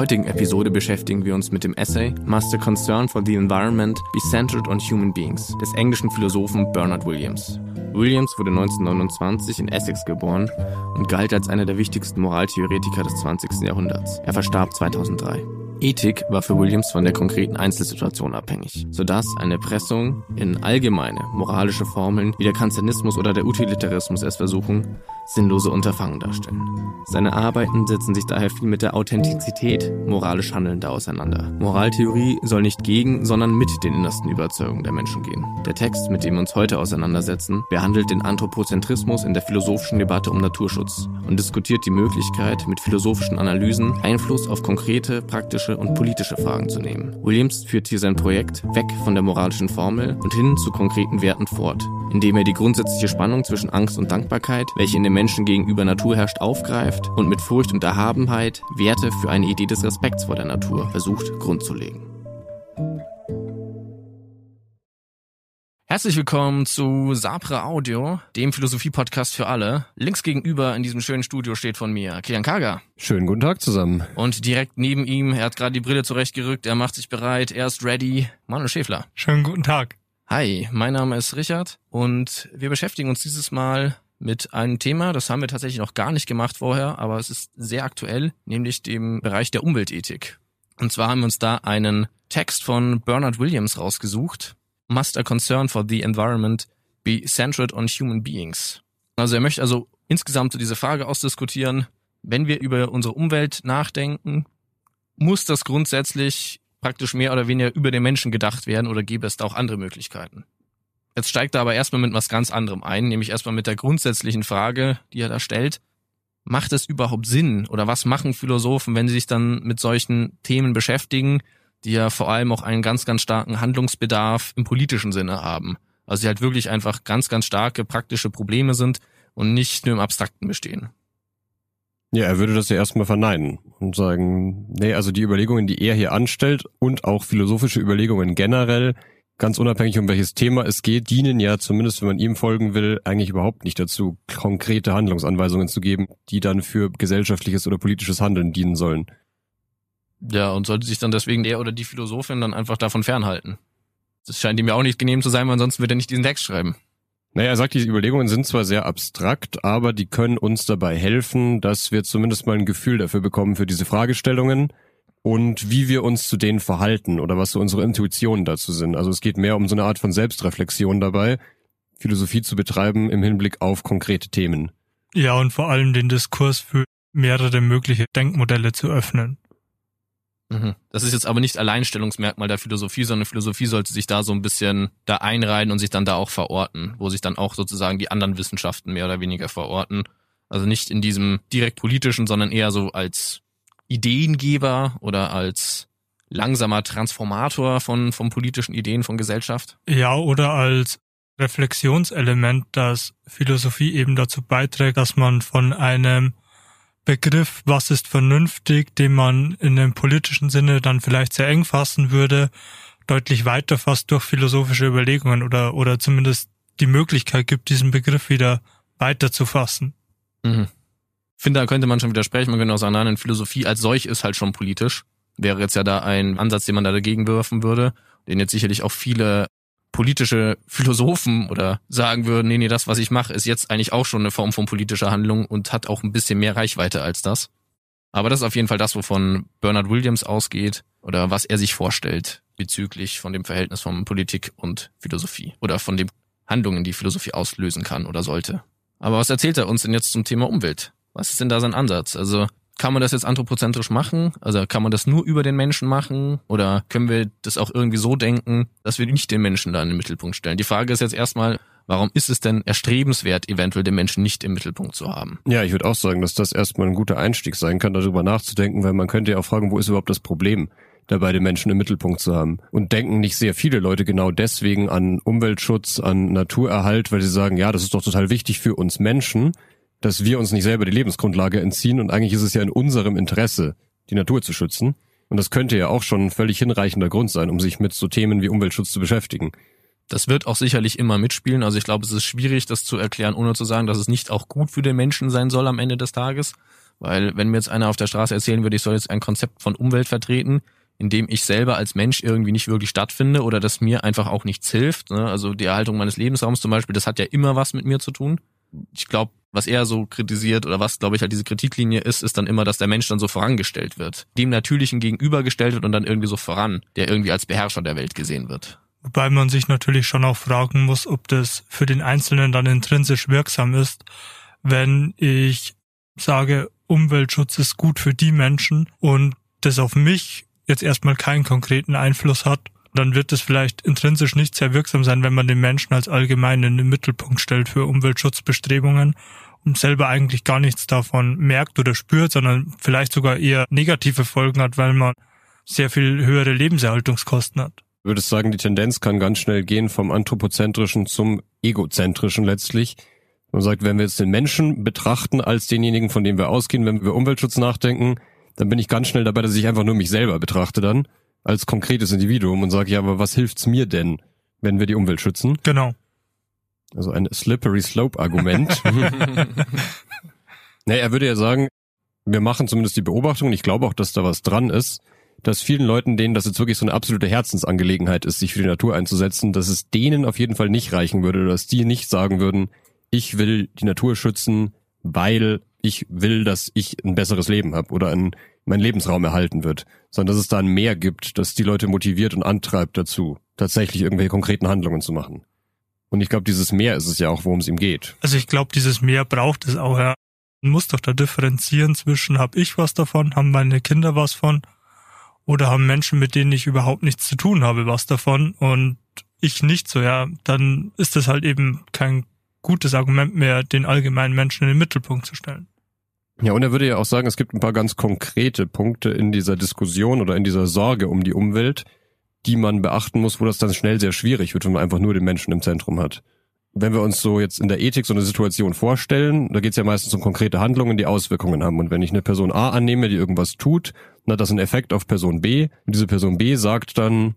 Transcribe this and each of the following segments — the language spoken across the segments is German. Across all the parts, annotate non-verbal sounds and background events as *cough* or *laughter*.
heutigen Episode beschäftigen wir uns mit dem Essay Must the Concern for the Environment be Centered on Human Beings des englischen Philosophen Bernard Williams. Williams wurde 1929 in Essex geboren und galt als einer der wichtigsten Moraltheoretiker des 20. Jahrhunderts. Er verstarb 2003. Ethik war für Williams von der konkreten Einzelsituation abhängig, sodass eine Pressung in allgemeine moralische Formeln wie der Kanzianismus oder der Utilitarismus es versuchen, sinnlose Unterfangen darstellen. Seine Arbeiten setzen sich daher viel mit der Authentizität moralisch Handelnder auseinander. Moraltheorie soll nicht gegen, sondern mit den innersten Überzeugungen der Menschen gehen. Der Text, mit dem wir uns heute auseinandersetzen, behandelt den Anthropozentrismus in der philosophischen Debatte um Naturschutz und diskutiert die Möglichkeit, mit philosophischen Analysen Einfluss auf konkrete, praktische und politische Fragen zu nehmen. Williams führt hier sein Projekt weg von der moralischen Formel und hin zu konkreten Werten fort, indem er die grundsätzliche Spannung zwischen Angst und Dankbarkeit, welche in dem Menschen gegenüber Natur herrscht, aufgreift und mit Furcht und Erhabenheit Werte für eine Idee des Respekts vor der Natur versucht grundzulegen. Herzlich willkommen zu Sapre Audio, dem Philosophie-Podcast für alle. Links gegenüber in diesem schönen Studio steht von mir Kilian Kaga. Schönen guten Tag zusammen. Und direkt neben ihm, er hat gerade die Brille zurechtgerückt, er macht sich bereit, er ist ready, Manuel Schäfler. Schönen guten Tag. Hi, mein Name ist Richard und wir beschäftigen uns dieses Mal mit einem Thema, das haben wir tatsächlich noch gar nicht gemacht vorher, aber es ist sehr aktuell, nämlich dem Bereich der Umweltethik. Und zwar haben wir uns da einen Text von Bernard Williams rausgesucht. Must a concern for the environment be centered on human beings? Also er möchte also insgesamt so diese Frage ausdiskutieren, wenn wir über unsere Umwelt nachdenken, muss das grundsätzlich praktisch mehr oder weniger über den Menschen gedacht werden oder gäbe es da auch andere Möglichkeiten? Jetzt steigt er aber erstmal mit was ganz anderem ein, nämlich erstmal mit der grundsätzlichen Frage, die er da stellt. Macht es überhaupt Sinn oder was machen Philosophen, wenn sie sich dann mit solchen Themen beschäftigen, die ja vor allem auch einen ganz, ganz starken Handlungsbedarf im politischen Sinne haben? Also die halt wirklich einfach ganz, ganz starke praktische Probleme sind und nicht nur im Abstrakten bestehen. Ja, er würde das ja erstmal verneinen und sagen, nee, also die Überlegungen, die er hier anstellt und auch philosophische Überlegungen generell, ganz unabhängig um welches Thema es geht, dienen ja zumindest, wenn man ihm folgen will, eigentlich überhaupt nicht dazu, konkrete Handlungsanweisungen zu geben, die dann für gesellschaftliches oder politisches Handeln dienen sollen. Ja, und sollte sich dann deswegen der oder die Philosophin dann einfach davon fernhalten. Das scheint ihm ja auch nicht genehm zu sein, weil ansonsten wird er nicht diesen Text schreiben. Naja, er sagt, diese Überlegungen sind zwar sehr abstrakt, aber die können uns dabei helfen, dass wir zumindest mal ein Gefühl dafür bekommen für diese Fragestellungen und wie wir uns zu denen verhalten oder was so unsere Intuitionen dazu sind. Also es geht mehr um so eine Art von Selbstreflexion dabei, Philosophie zu betreiben im Hinblick auf konkrete Themen. Ja, und vor allem den Diskurs für mehrere mögliche Denkmodelle zu öffnen. Mhm. Das ist jetzt aber nicht Alleinstellungsmerkmal der Philosophie, sondern Philosophie sollte sich da so ein bisschen da einreihen und sich dann da auch verorten, wo sich dann auch sozusagen die anderen Wissenschaften mehr oder weniger verorten. Also nicht in diesem direkt politischen, sondern eher so als Ideengeber oder als langsamer Transformator von, von politischen Ideen von Gesellschaft? Ja, oder als Reflexionselement, dass Philosophie eben dazu beiträgt, dass man von einem Begriff, was ist vernünftig, den man in dem politischen Sinne dann vielleicht sehr eng fassen würde, deutlich weiter fasst durch philosophische Überlegungen oder, oder zumindest die Möglichkeit gibt, diesen Begriff wieder weiter zu fassen. Mhm. Finde, da könnte man schon widersprechen. Man könnte auch sagen, nein, Philosophie als solch ist halt schon politisch. Wäre jetzt ja da ein Ansatz, den man da dagegen werfen würde, den jetzt sicherlich auch viele politische Philosophen oder sagen würden, nee, nee, das, was ich mache, ist jetzt eigentlich auch schon eine Form von politischer Handlung und hat auch ein bisschen mehr Reichweite als das. Aber das ist auf jeden Fall das, wovon Bernard Williams ausgeht oder was er sich vorstellt bezüglich von dem Verhältnis von Politik und Philosophie oder von den Handlungen, die Philosophie auslösen kann oder sollte. Aber was erzählt er uns denn jetzt zum Thema Umwelt? Was ist denn da sein Ansatz? Also kann man das jetzt anthropozentrisch machen? Also kann man das nur über den Menschen machen? Oder können wir das auch irgendwie so denken, dass wir nicht den Menschen da in den Mittelpunkt stellen? Die Frage ist jetzt erstmal, warum ist es denn erstrebenswert, eventuell den Menschen nicht im Mittelpunkt zu haben? Ja, ich würde auch sagen, dass das erstmal ein guter Einstieg sein kann, darüber nachzudenken, weil man könnte ja auch fragen, wo ist überhaupt das Problem? dabei den Menschen im Mittelpunkt zu haben. Und denken nicht sehr viele Leute genau deswegen an Umweltschutz, an Naturerhalt, weil sie sagen, ja, das ist doch total wichtig für uns Menschen dass wir uns nicht selber die Lebensgrundlage entziehen und eigentlich ist es ja in unserem Interesse, die Natur zu schützen. Und das könnte ja auch schon ein völlig hinreichender Grund sein, um sich mit so Themen wie Umweltschutz zu beschäftigen. Das wird auch sicherlich immer mitspielen. Also ich glaube, es ist schwierig, das zu erklären, ohne zu sagen, dass es nicht auch gut für den Menschen sein soll am Ende des Tages. Weil wenn mir jetzt einer auf der Straße erzählen würde, ich soll jetzt ein Konzept von Umwelt vertreten, in dem ich selber als Mensch irgendwie nicht wirklich stattfinde oder das mir einfach auch nichts hilft. Ne? Also die Erhaltung meines Lebensraums zum Beispiel, das hat ja immer was mit mir zu tun. Ich glaube, was er so kritisiert oder was, glaube ich, halt diese Kritiklinie ist, ist dann immer, dass der Mensch dann so vorangestellt wird. Dem Natürlichen gegenübergestellt wird und dann irgendwie so voran, der irgendwie als Beherrscher der Welt gesehen wird. Wobei man sich natürlich schon auch fragen muss, ob das für den Einzelnen dann intrinsisch wirksam ist, wenn ich sage, Umweltschutz ist gut für die Menschen und das auf mich jetzt erstmal keinen konkreten Einfluss hat, dann wird es vielleicht intrinsisch nicht sehr wirksam sein, wenn man den Menschen als allgemein in den Mittelpunkt stellt für Umweltschutzbestrebungen und selber eigentlich gar nichts davon merkt oder spürt, sondern vielleicht sogar eher negative Folgen hat, weil man sehr viel höhere Lebenserhaltungskosten hat würdest sagen, die Tendenz kann ganz schnell gehen vom anthropozentrischen zum egozentrischen letztlich. Man sagt, wenn wir jetzt den Menschen betrachten als denjenigen, von dem wir ausgehen, wenn wir Umweltschutz nachdenken, dann bin ich ganz schnell dabei, dass ich einfach nur mich selber betrachte dann als konkretes Individuum und sage, ja, aber was hilft's mir denn, wenn wir die Umwelt schützen? Genau. Also ein slippery slope Argument. *laughs* naja, er würde ja sagen, wir machen zumindest die Beobachtung, ich glaube auch, dass da was dran ist, dass vielen Leuten, denen das jetzt wirklich so eine absolute Herzensangelegenheit ist, sich für die Natur einzusetzen, dass es denen auf jeden Fall nicht reichen würde, dass die nicht sagen würden, ich will die Natur schützen, weil ich will, dass ich ein besseres Leben habe oder ein, mein Lebensraum erhalten wird, sondern dass es da ein Mehr gibt, das die Leute motiviert und antreibt dazu, tatsächlich irgendwelche konkreten Handlungen zu machen. Und ich glaube, dieses Mehr ist es ja auch, worum es ihm geht. Also ich glaube, dieses Mehr braucht es auch, ja. Man muss doch da differenzieren zwischen, hab ich was davon, haben meine Kinder was von oder haben Menschen, mit denen ich überhaupt nichts zu tun habe, was davon und ich nicht so, ja, dann ist das halt eben kein gutes Argument mehr, den allgemeinen Menschen in den Mittelpunkt zu stellen. Ja, und er würde ja auch sagen, es gibt ein paar ganz konkrete Punkte in dieser Diskussion oder in dieser Sorge um die Umwelt, die man beachten muss, wo das dann schnell sehr schwierig wird, wenn man einfach nur den Menschen im Zentrum hat. Wenn wir uns so jetzt in der Ethik so eine Situation vorstellen, da geht es ja meistens um konkrete Handlungen, die Auswirkungen haben. Und wenn ich eine Person A annehme, die irgendwas tut dann hat das einen Effekt auf Person B. Und diese Person B sagt dann,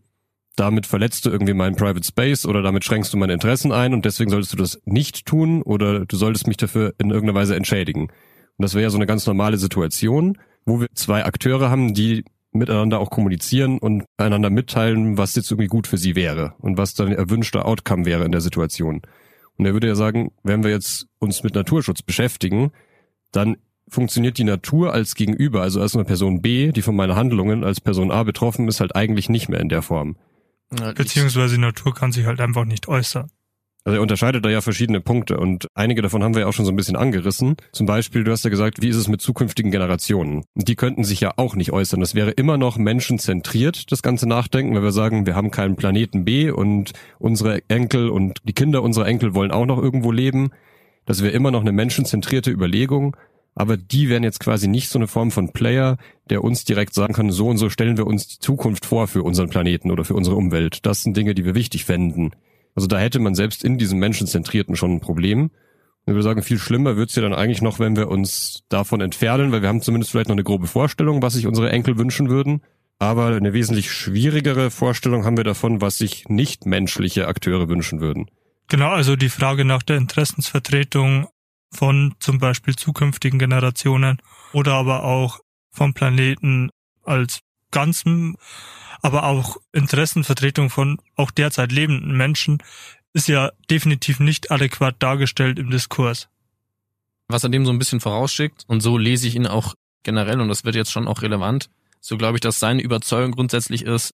damit verletzt du irgendwie meinen Private Space oder damit schränkst du meine Interessen ein und deswegen solltest du das nicht tun oder du solltest mich dafür in irgendeiner Weise entschädigen. Und das wäre ja so eine ganz normale Situation, wo wir zwei Akteure haben, die miteinander auch kommunizieren und einander mitteilen, was jetzt irgendwie gut für sie wäre und was dann erwünschter Outcome wäre in der Situation. Und er würde ja sagen, wenn wir jetzt uns mit Naturschutz beschäftigen, dann funktioniert die Natur als Gegenüber, also als eine Person B, die von meinen Handlungen als Person A betroffen ist, halt eigentlich nicht mehr in der Form. Beziehungsweise die Natur kann sich halt einfach nicht äußern. Also er unterscheidet da ja verschiedene Punkte und einige davon haben wir ja auch schon so ein bisschen angerissen. Zum Beispiel, du hast ja gesagt, wie ist es mit zukünftigen Generationen? Die könnten sich ja auch nicht äußern. Das wäre immer noch menschenzentriert, das ganze Nachdenken, weil wir sagen, wir haben keinen Planeten B und unsere Enkel und die Kinder unserer Enkel wollen auch noch irgendwo leben. Das wäre immer noch eine menschenzentrierte Überlegung aber die wären jetzt quasi nicht so eine Form von Player, der uns direkt sagen kann, so und so stellen wir uns die Zukunft vor für unseren Planeten oder für unsere Umwelt. Das sind Dinge, die wir wichtig fänden. Also da hätte man selbst in diesem Menschenzentrierten schon ein Problem. Und ich würde sagen, viel schlimmer wird's ja dann eigentlich noch, wenn wir uns davon entfernen, weil wir haben zumindest vielleicht noch eine grobe Vorstellung, was sich unsere Enkel wünschen würden. Aber eine wesentlich schwierigere Vorstellung haben wir davon, was sich nicht menschliche Akteure wünschen würden. Genau, also die Frage nach der Interessensvertretung von zum Beispiel zukünftigen Generationen oder aber auch vom Planeten als Ganzen, aber auch Interessenvertretung von auch derzeit lebenden Menschen ist ja definitiv nicht adäquat dargestellt im Diskurs. Was er dem so ein bisschen vorausschickt, und so lese ich ihn auch generell, und das wird jetzt schon auch relevant, so glaube ich, dass seine Überzeugung grundsätzlich ist,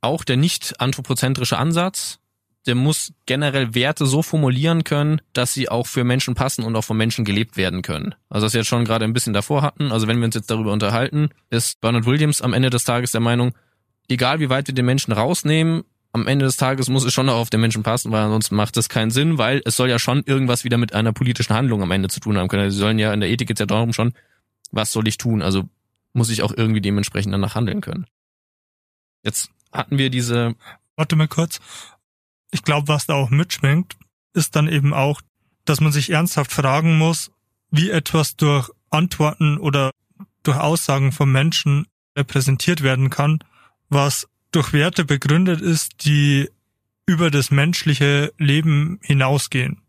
auch der nicht anthropozentrische Ansatz, der muss generell Werte so formulieren können, dass sie auch für Menschen passen und auch von Menschen gelebt werden können. Also das wir jetzt schon gerade ein bisschen davor hatten. Also wenn wir uns jetzt darüber unterhalten, ist Bernard Williams am Ende des Tages der Meinung, egal wie weit wir den Menschen rausnehmen, am Ende des Tages muss es schon auch auf den Menschen passen, weil ansonsten macht das keinen Sinn, weil es soll ja schon irgendwas wieder mit einer politischen Handlung am Ende zu tun haben können. Also sie sollen ja in der Ethik jetzt ja darum schon, was soll ich tun? Also muss ich auch irgendwie dementsprechend danach handeln können. Jetzt hatten wir diese. Warte mal kurz ich glaube, was da auch mitschwingt, ist dann eben auch, dass man sich ernsthaft fragen muss, wie etwas durch Antworten oder durch Aussagen von Menschen repräsentiert werden kann, was durch Werte begründet ist, die über das menschliche Leben hinausgehen.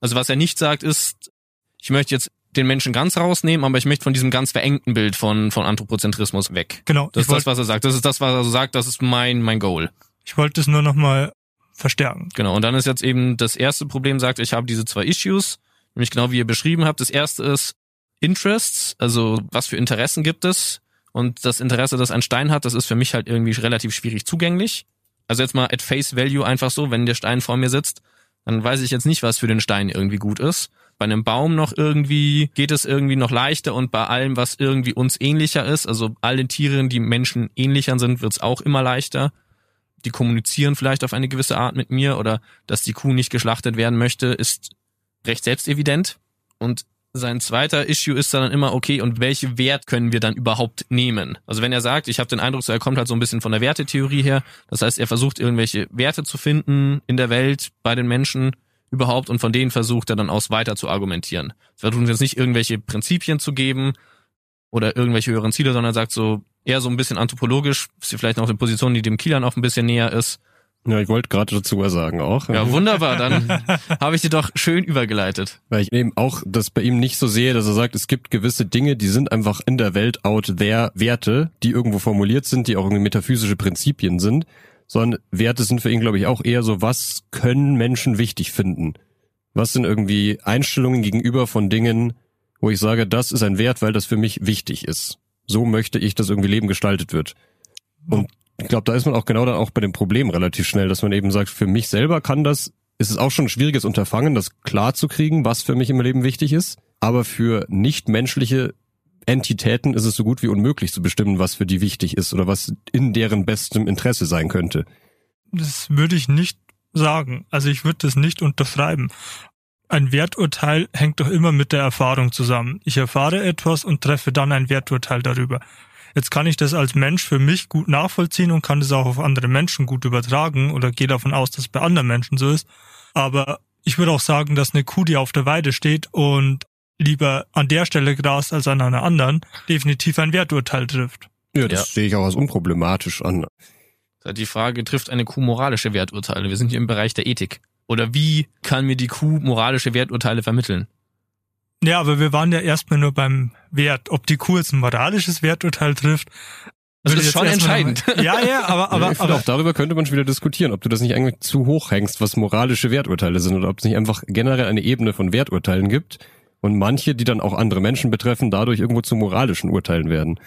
Also was er nicht sagt ist, ich möchte jetzt den Menschen ganz rausnehmen, aber ich möchte von diesem ganz verengten Bild von, von Anthropozentrismus weg. Genau. Das ist das, was er sagt. Das ist das, was er sagt. Das ist mein, mein Goal. Ich wollte es nur nochmal verstärken. Genau. Und dann ist jetzt eben das erste Problem, sagt, ich habe diese zwei Issues, nämlich genau wie ihr beschrieben habt. Das erste ist Interests, also was für Interessen gibt es? Und das Interesse, das ein Stein hat, das ist für mich halt irgendwie relativ schwierig zugänglich. Also jetzt mal at face value einfach so, wenn der Stein vor mir sitzt, dann weiß ich jetzt nicht, was für den Stein irgendwie gut ist. Bei einem Baum noch irgendwie geht es irgendwie noch leichter und bei allem, was irgendwie uns ähnlicher ist, also allen Tieren, die Menschen ähnlicher sind, wird's auch immer leichter. Die kommunizieren vielleicht auf eine gewisse Art mit mir oder dass die Kuh nicht geschlachtet werden möchte, ist recht selbstevident. Und sein zweiter Issue ist dann immer, okay, und welche Wert können wir dann überhaupt nehmen? Also wenn er sagt, ich habe den Eindruck, so er kommt halt so ein bisschen von der Wertetheorie her, das heißt, er versucht irgendwelche Werte zu finden in der Welt, bei den Menschen überhaupt und von denen versucht er dann aus weiter zu argumentieren. Es versucht jetzt nicht irgendwelche Prinzipien zu geben oder irgendwelche höheren Ziele, sondern er sagt so eher so ein bisschen anthropologisch, vielleicht noch eine Position, die dem Kielan auch ein bisschen näher ist, ja, ich wollte gerade dazu was sagen auch. Ja, *laughs* wunderbar, dann habe ich dir doch schön übergeleitet. Weil ich eben auch das bei ihm nicht so sehe, dass er sagt, es gibt gewisse Dinge, die sind einfach in der Welt out there Werte, die irgendwo formuliert sind, die auch irgendwie metaphysische Prinzipien sind, sondern Werte sind für ihn, glaube ich, auch eher so, was können Menschen wichtig finden? Was sind irgendwie Einstellungen gegenüber von Dingen, wo ich sage, das ist ein Wert, weil das für mich wichtig ist. So möchte ich, dass irgendwie Leben gestaltet wird. Und ich glaube, da ist man auch genau dann auch bei dem Problem relativ schnell, dass man eben sagt, für mich selber kann das, ist es auch schon ein schwieriges Unterfangen, das klar zu kriegen, was für mich im Leben wichtig ist. Aber für nichtmenschliche Entitäten ist es so gut wie unmöglich zu bestimmen, was für die wichtig ist oder was in deren bestem Interesse sein könnte. Das würde ich nicht sagen. Also ich würde das nicht unterschreiben. Ein Werturteil hängt doch immer mit der Erfahrung zusammen. Ich erfahre etwas und treffe dann ein Werturteil darüber. Jetzt kann ich das als Mensch für mich gut nachvollziehen und kann das auch auf andere Menschen gut übertragen oder gehe davon aus, dass es bei anderen Menschen so ist. Aber ich würde auch sagen, dass eine Kuh, die auf der Weide steht und lieber an der Stelle grast als an einer anderen, definitiv ein Werturteil trifft. Ja, das ja. sehe ich auch als unproblematisch an. Die Frage, trifft eine Kuh moralische Werturteile? Wir sind hier im Bereich der Ethik. Oder wie kann mir die Kuh moralische Werturteile vermitteln? Ja, aber wir waren ja erstmal nur beim Wert. Ob die Kuh jetzt ein moralisches Werturteil trifft, also das ist schon entscheidend. Mal, ja, ja, aber, *laughs* aber, ja, aber auch darüber könnte man schon wieder diskutieren, ob du das nicht eigentlich zu hoch hängst, was moralische Werturteile sind oder ob es nicht einfach generell eine Ebene von Werturteilen gibt und manche, die dann auch andere Menschen betreffen, dadurch irgendwo zu moralischen Urteilen werden.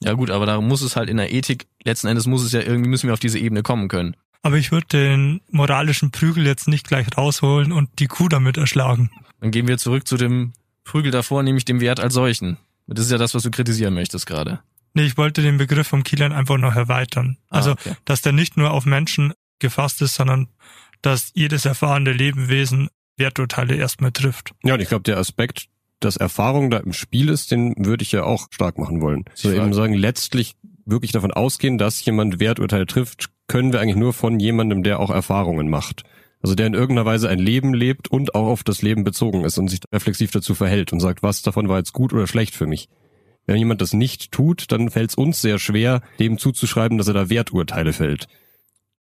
Ja gut, aber da muss es halt in der Ethik, letzten Endes muss es ja irgendwie, müssen wir auf diese Ebene kommen können. Aber ich würde den moralischen Prügel jetzt nicht gleich rausholen und die Kuh damit erschlagen. Dann gehen wir zurück zu dem Prügel davor, nämlich dem Wert als solchen. Das ist ja das, was du kritisieren möchtest gerade. Nee, ich wollte den Begriff vom Kilian einfach noch erweitern. Ah, also, okay. dass der nicht nur auf Menschen gefasst ist, sondern dass jedes erfahrene Lebewesen Werturteile erstmal trifft. Ja, und ich glaube, der Aspekt, dass Erfahrung da im Spiel ist, den würde ich ja auch stark machen wollen. So eben sagen, letztlich wirklich davon ausgehen, dass jemand Werturteile trifft, können wir eigentlich nur von jemandem, der auch Erfahrungen macht. Also der in irgendeiner Weise ein Leben lebt und auch auf das Leben bezogen ist und sich reflexiv dazu verhält und sagt, was davon war jetzt gut oder schlecht für mich. Wenn jemand das nicht tut, dann fällt es uns sehr schwer, dem zuzuschreiben, dass er da Werturteile fällt.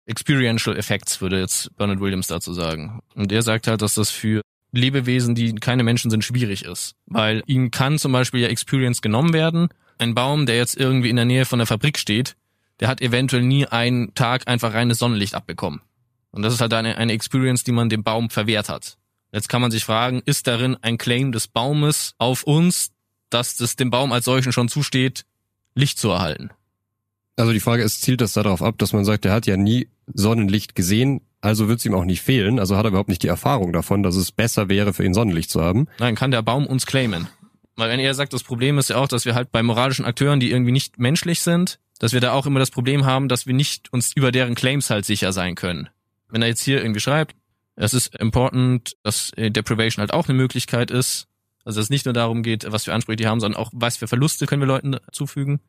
Experiential Effects würde jetzt Bernard Williams dazu sagen. Und er sagt halt, dass das für Lebewesen, die keine Menschen sind, schwierig ist. Weil ihnen kann zum Beispiel ja Experience genommen werden. Ein Baum, der jetzt irgendwie in der Nähe von der Fabrik steht, der hat eventuell nie einen Tag einfach reines Sonnenlicht abbekommen. Und das ist halt eine, eine Experience, die man dem Baum verwehrt hat. Jetzt kann man sich fragen, ist darin ein Claim des Baumes auf uns, dass es dem Baum als solchen schon zusteht, Licht zu erhalten? Also die Frage ist, zielt das darauf ab, dass man sagt, er hat ja nie Sonnenlicht gesehen, also wird es ihm auch nicht fehlen, also hat er überhaupt nicht die Erfahrung davon, dass es besser wäre, für ihn Sonnenlicht zu haben. Nein, kann der Baum uns claimen. Weil wenn er sagt, das Problem ist ja auch, dass wir halt bei moralischen Akteuren, die irgendwie nicht menschlich sind, dass wir da auch immer das Problem haben, dass wir nicht uns über deren Claims halt sicher sein können wenn er jetzt hier irgendwie schreibt, es ist important, dass Deprivation halt auch eine Möglichkeit ist. Also dass es nicht nur darum geht, was für Ansprüche die haben, sondern auch, was für Verluste können wir Leuten zufügen.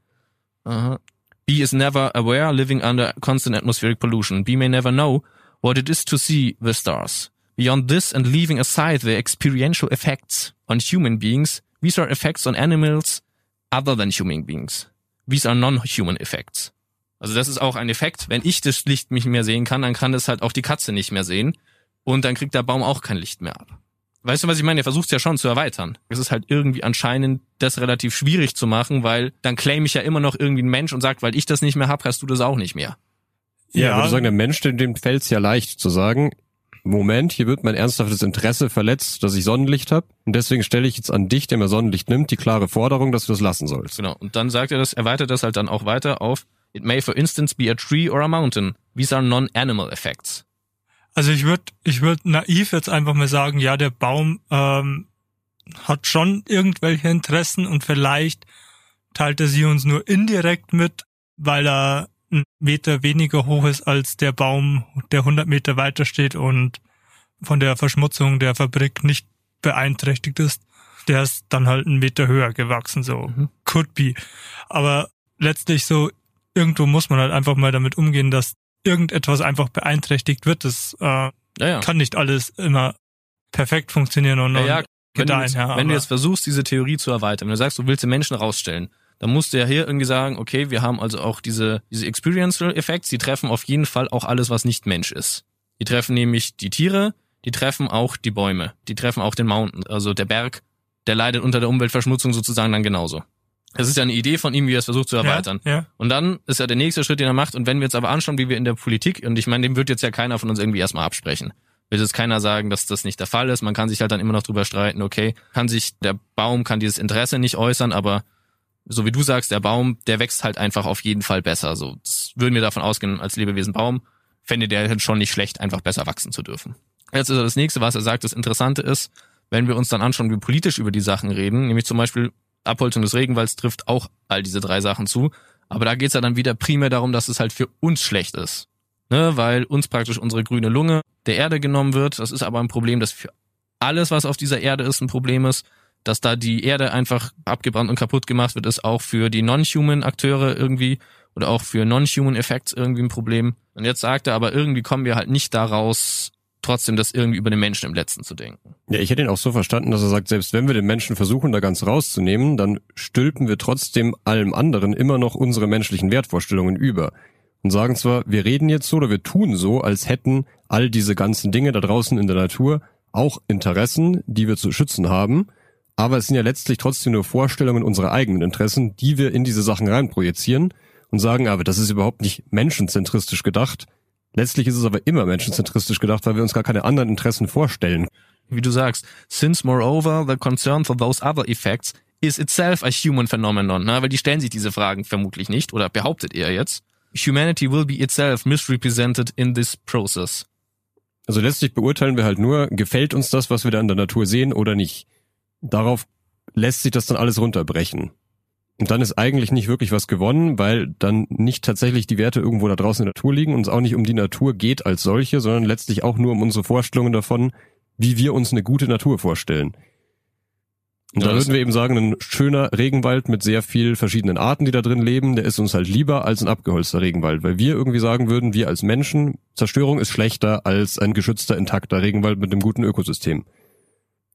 Aha. B is never aware, living under constant atmospheric pollution. B may never know what it is to see the stars. Beyond this and leaving aside the experiential effects on human beings, these are effects on animals other than human beings. These are non-human effects. Also das ist auch ein Effekt. Wenn ich das Licht nicht mehr sehen kann, dann kann das halt auch die Katze nicht mehr sehen. Und dann kriegt der Baum auch kein Licht mehr ab. Weißt du, was ich meine? Er versucht es ja schon zu erweitern. Es ist halt irgendwie anscheinend das relativ schwierig zu machen, weil dann claim ich ja immer noch irgendwie einen Mensch und sagt, weil ich das nicht mehr hab, hast du das auch nicht mehr. Ja, ja. würde sagen, der Mensch, dem, dem fällt es ja leicht zu sagen, Moment, hier wird mein ernsthaftes Interesse verletzt, dass ich Sonnenlicht habe. Und deswegen stelle ich jetzt an dich, der mir Sonnenlicht nimmt, die klare Forderung, dass du das lassen sollst. Genau. Und dann sagt er das, erweitert das halt dann auch weiter auf, it may for instance be a tree or a mountain. These are non-animal effects. Also ich würde ich würd naiv jetzt einfach mal sagen, ja, der Baum ähm, hat schon irgendwelche Interessen und vielleicht teilt er sie uns nur indirekt mit, weil er einen Meter weniger hoch ist als der Baum, der 100 Meter weiter steht und von der Verschmutzung der Fabrik nicht beeinträchtigt ist. Der ist dann halt einen Meter höher gewachsen, so. Mhm. Could be. Aber letztlich so, irgendwo muss man halt einfach mal damit umgehen, dass irgendetwas einfach beeinträchtigt wird. Das äh, ja, ja. kann nicht alles immer perfekt funktionieren und, ja, ja. Wenn, du jetzt, wenn du jetzt versuchst, diese Theorie zu erweitern, wenn du sagst, du willst den Menschen rausstellen, dann musst du ja hier irgendwie sagen, okay, wir haben also auch diese, diese Experiential Effects, die treffen auf jeden Fall auch alles, was nicht Mensch ist. Die treffen nämlich die Tiere, die treffen auch die Bäume, die treffen auch den Mountain, also der Berg, der leidet unter der Umweltverschmutzung sozusagen dann genauso. Das ist ja eine Idee von ihm, wie er es versucht zu erweitern. Ja, ja. Und dann ist ja der nächste Schritt, den er macht. Und wenn wir jetzt aber anschauen, wie wir in der Politik, und ich meine, dem wird jetzt ja keiner von uns irgendwie erstmal absprechen. Wird jetzt keiner sagen, dass das nicht der Fall ist. Man kann sich halt dann immer noch drüber streiten, okay, kann sich der Baum, kann dieses Interesse nicht äußern, aber so wie du sagst, der Baum, der wächst halt einfach auf jeden Fall besser. So, das würden wir davon ausgehen, als Lebewesen Baum, fände der halt schon nicht schlecht, einfach besser wachsen zu dürfen. Jetzt ist das nächste, was er sagt, das Interessante ist, wenn wir uns dann anschauen, wie politisch über die Sachen reden, nämlich zum Beispiel Abholzung des Regenwalds trifft auch all diese drei Sachen zu. Aber da geht's ja dann wieder primär darum, dass es halt für uns schlecht ist. Ne? Weil uns praktisch unsere grüne Lunge der Erde genommen wird. Das ist aber ein Problem, das für alles, was auf dieser Erde ist, ein Problem ist. Dass da die Erde einfach abgebrannt und kaputt gemacht wird, ist auch für die non-human Akteure irgendwie oder auch für non-human Effects irgendwie ein Problem. Und jetzt sagt er aber, irgendwie kommen wir halt nicht daraus, trotzdem das irgendwie über den Menschen im Letzten zu denken. Ja, ich hätte ihn auch so verstanden, dass er sagt, selbst wenn wir den Menschen versuchen, da ganz rauszunehmen, dann stülpen wir trotzdem allem anderen immer noch unsere menschlichen Wertvorstellungen über. Und sagen zwar, wir reden jetzt so oder wir tun so, als hätten all diese ganzen Dinge da draußen in der Natur auch Interessen, die wir zu schützen haben, aber es sind ja letztlich trotzdem nur Vorstellungen unserer eigenen Interessen, die wir in diese Sachen reinprojizieren und sagen, aber das ist überhaupt nicht menschenzentristisch gedacht, Letztlich ist es aber immer menschenzentristisch gedacht, weil wir uns gar keine anderen Interessen vorstellen. Wie du sagst, since moreover the concern for those other effects is itself a human phenomenon, ne? weil die stellen sich diese Fragen vermutlich nicht oder behauptet er jetzt. Humanity will be itself misrepresented in this process. Also letztlich beurteilen wir halt nur, gefällt uns das, was wir da in der Natur sehen oder nicht. Darauf lässt sich das dann alles runterbrechen. Und dann ist eigentlich nicht wirklich was gewonnen, weil dann nicht tatsächlich die Werte irgendwo da draußen in der Natur liegen und es auch nicht um die Natur geht als solche, sondern letztlich auch nur um unsere Vorstellungen davon, wie wir uns eine gute Natur vorstellen. Und ja, da würden wir eben sagen, ein schöner Regenwald mit sehr viel verschiedenen Arten, die da drin leben, der ist uns halt lieber als ein abgeholzter Regenwald, weil wir irgendwie sagen würden, wir als Menschen, Zerstörung ist schlechter als ein geschützter, intakter Regenwald mit einem guten Ökosystem.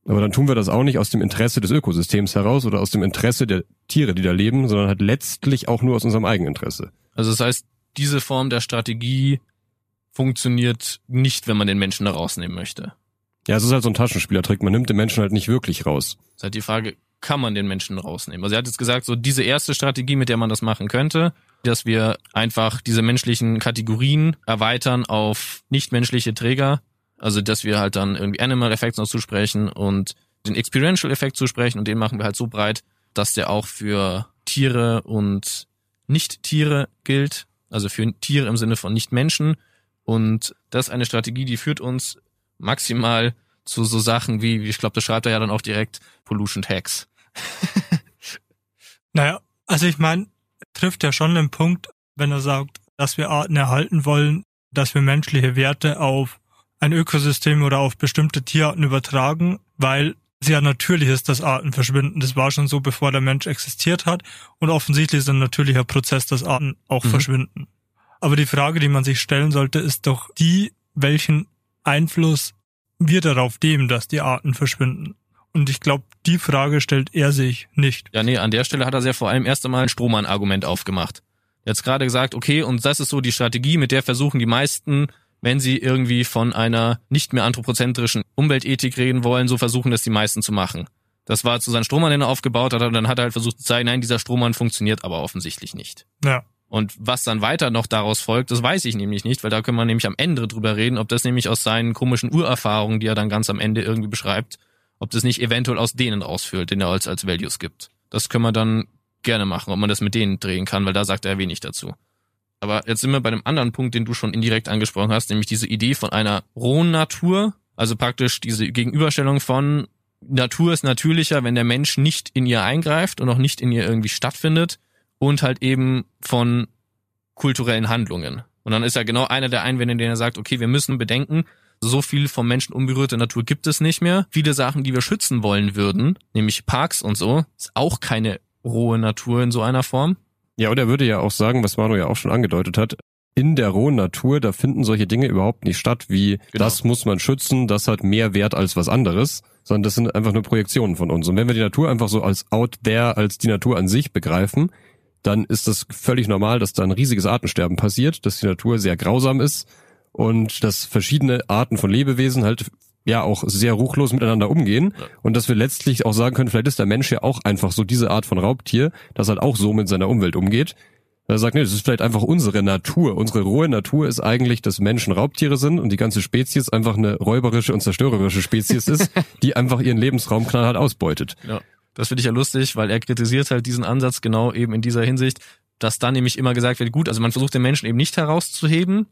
Aber dann tun wir das auch nicht aus dem Interesse des Ökosystems heraus oder aus dem Interesse der Tiere, die da leben, sondern halt letztlich auch nur aus unserem eigenen Interesse. Also das heißt, diese Form der Strategie funktioniert nicht, wenn man den Menschen da rausnehmen möchte. Ja, es ist halt so ein Taschenspielertrick. Man nimmt den Menschen halt nicht wirklich raus. Das ist halt die Frage, kann man den Menschen rausnehmen? Also er hat jetzt gesagt, so diese erste Strategie, mit der man das machen könnte, dass wir einfach diese menschlichen Kategorien erweitern auf nichtmenschliche Träger, also, dass wir halt dann irgendwie Animal Effects noch zusprechen und den Experiential Effekt zusprechen und den machen wir halt so breit, dass der auch für Tiere und Nicht-Tiere gilt. Also für Tiere im Sinne von Nicht-Menschen. Und das ist eine Strategie, die führt uns maximal zu so Sachen wie, ich glaube, das schreibt er ja dann auch direkt, Pollution Tax. *laughs* naja, also ich meine, trifft ja schon den Punkt, wenn er sagt, dass wir Arten erhalten wollen, dass wir menschliche Werte auf ein Ökosystem oder auf bestimmte Tierarten übertragen, weil es ja natürlich ist, dass Arten verschwinden. Das war schon so, bevor der Mensch existiert hat. Und offensichtlich ist ein natürlicher Prozess, dass Arten auch mhm. verschwinden. Aber die Frage, die man sich stellen sollte, ist doch die, welchen Einfluss wir darauf nehmen, dass die Arten verschwinden. Und ich glaube, die Frage stellt er sich nicht. Ja, nee, an der Stelle hat er sehr vor allem erst einmal ein Strohmann-Argument aufgemacht. Jetzt gerade gesagt, okay, und das ist so die Strategie, mit der versuchen die meisten, wenn sie irgendwie von einer nicht mehr anthropozentrischen Umweltethik reden wollen, so versuchen das die meisten zu machen. Das war zu seinem Strohmann, den er aufgebaut hat, und dann hat er halt versucht zu zeigen, nein, dieser Strohmann funktioniert aber offensichtlich nicht. Ja. Und was dann weiter noch daraus folgt, das weiß ich nämlich nicht, weil da können wir nämlich am Ende drüber reden, ob das nämlich aus seinen komischen Urerfahrungen, die er dann ganz am Ende irgendwie beschreibt, ob das nicht eventuell aus denen rausführt, den er als, als Values gibt. Das können wir dann gerne machen, ob man das mit denen drehen kann, weil da sagt er wenig dazu. Aber jetzt sind wir bei einem anderen Punkt, den du schon indirekt angesprochen hast, nämlich diese Idee von einer rohen Natur, also praktisch diese Gegenüberstellung von Natur ist natürlicher, wenn der Mensch nicht in ihr eingreift und auch nicht in ihr irgendwie stattfindet und halt eben von kulturellen Handlungen. Und dann ist ja genau einer der Einwände, den er sagt, okay, wir müssen bedenken, so viel vom Menschen unberührte Natur gibt es nicht mehr. Viele Sachen, die wir schützen wollen würden, nämlich Parks und so, ist auch keine rohe Natur in so einer Form. Ja, und er würde ja auch sagen, was Manu ja auch schon angedeutet hat, in der rohen Natur, da finden solche Dinge überhaupt nicht statt, wie Genau. das muss man schützen, das hat mehr Wert als was anderes, sondern das sind einfach nur Projektionen von uns. Und wenn wir die Natur einfach so als out there, als die Natur an sich begreifen, dann ist das völlig normal, dass da ein riesiges Artensterben passiert, dass die Natur sehr grausam ist und dass verschiedene Arten von Lebewesen halt ja auch sehr ruchlos miteinander umgehen Ja. und dass wir letztlich auch sagen können, vielleicht ist der Mensch ja auch einfach so diese Art von Raubtier, das halt auch so mit seiner Umwelt umgeht. Er sagt, nee, das ist vielleicht einfach unsere Natur. Unsere rohe Natur ist eigentlich, dass Menschen Raubtiere sind und die ganze Spezies einfach eine räuberische und zerstörerische Spezies ist, *laughs* die einfach ihren Lebensraum knallhart ausbeutet. Ja. Das finde ich ja lustig, weil er kritisiert halt diesen Ansatz genau eben in dieser Hinsicht, dass dann nämlich immer gesagt wird, gut, also man versucht den Menschen eben nicht herauszuheben,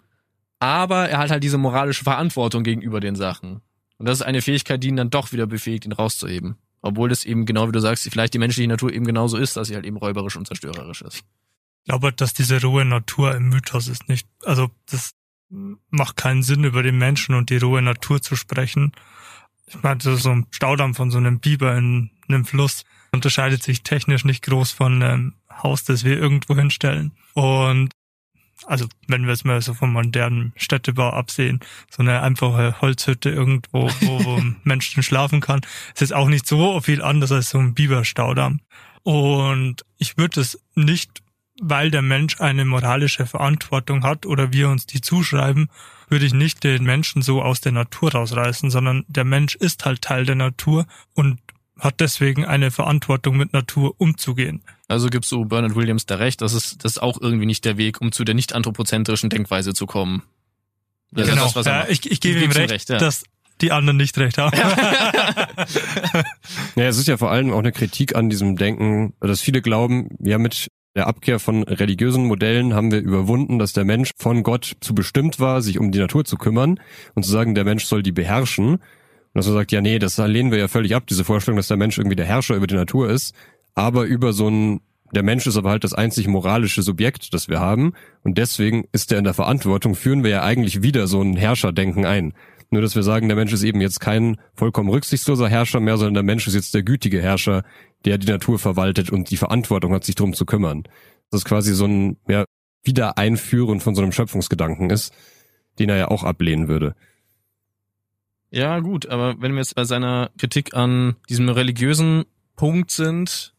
aber er hat halt diese moralische Verantwortung gegenüber den Sachen. Und das ist eine Fähigkeit, die ihn dann doch wieder befähigt, ihn rauszuheben. Obwohl das eben genau wie du sagst, vielleicht die menschliche Natur eben genauso ist, dass sie halt eben räuberisch und zerstörerisch ist. Ich glaube, dass diese rohe Natur ein Mythos ist nicht. Also das macht keinen Sinn, über den Menschen und die rohe Natur zu sprechen. Ich meine, so so ein Staudamm von so einem Biber in einem Fluss unterscheidet sich technisch nicht groß von einem Haus, das wir irgendwo hinstellen. Und also wenn wir es mal so vom modernen Städtebau absehen, so eine einfache Holzhütte irgendwo, wo, wo *laughs* ein Mensch drin schlafen kann, ist jetzt auch nicht so viel anders als so ein Biberstaudamm. Und ich würde es nicht, weil der Mensch eine moralische Verantwortung hat oder wir uns die zuschreiben, würde ich nicht den Menschen so aus der Natur rausreißen, sondern der Mensch ist halt Teil der Natur und hat deswegen eine Verantwortung mit Natur umzugehen. Also gibst du Bernard Williams da recht, das ist, das ist auch irgendwie nicht der Weg, um zu der nicht anthropozentrischen Denkweise zu kommen. Das ist genau. das, was er ja, ich, ich gebe ihm recht, recht, ja. dass die anderen nicht recht haben. *laughs* Ja, es ist ja vor allem auch eine Kritik an diesem Denken, dass viele glauben, ja, mit der Abkehr von religiösen Modellen haben wir überwunden, dass der Mensch von Gott zu bestimmt war, sich um die Natur zu kümmern und zu sagen, der Mensch soll die beherrschen. Und dass man sagt, ja, nee, das lehnen wir ja völlig ab, diese Vorstellung, dass der Mensch irgendwie der Herrscher über die Natur ist, aber über so ein der Mensch ist aber halt das einzig moralische Subjekt, das wir haben. Und deswegen ist er in der Verantwortung, führen wir ja eigentlich wieder so ein Herrscherdenken ein. Nur, dass wir sagen, der Mensch ist eben jetzt kein vollkommen rücksichtsloser Herrscher mehr, sondern der Mensch ist jetzt der gütige Herrscher, der die Natur verwaltet und die Verantwortung hat, sich drum zu kümmern. Das ist quasi so ein ja, Wiedereinführen von so einem Schöpfungsgedanken ist, den er ja auch ablehnen würde. Ja, gut, aber wenn wir jetzt bei seiner Kritik an diesem religiösen Punkt sind,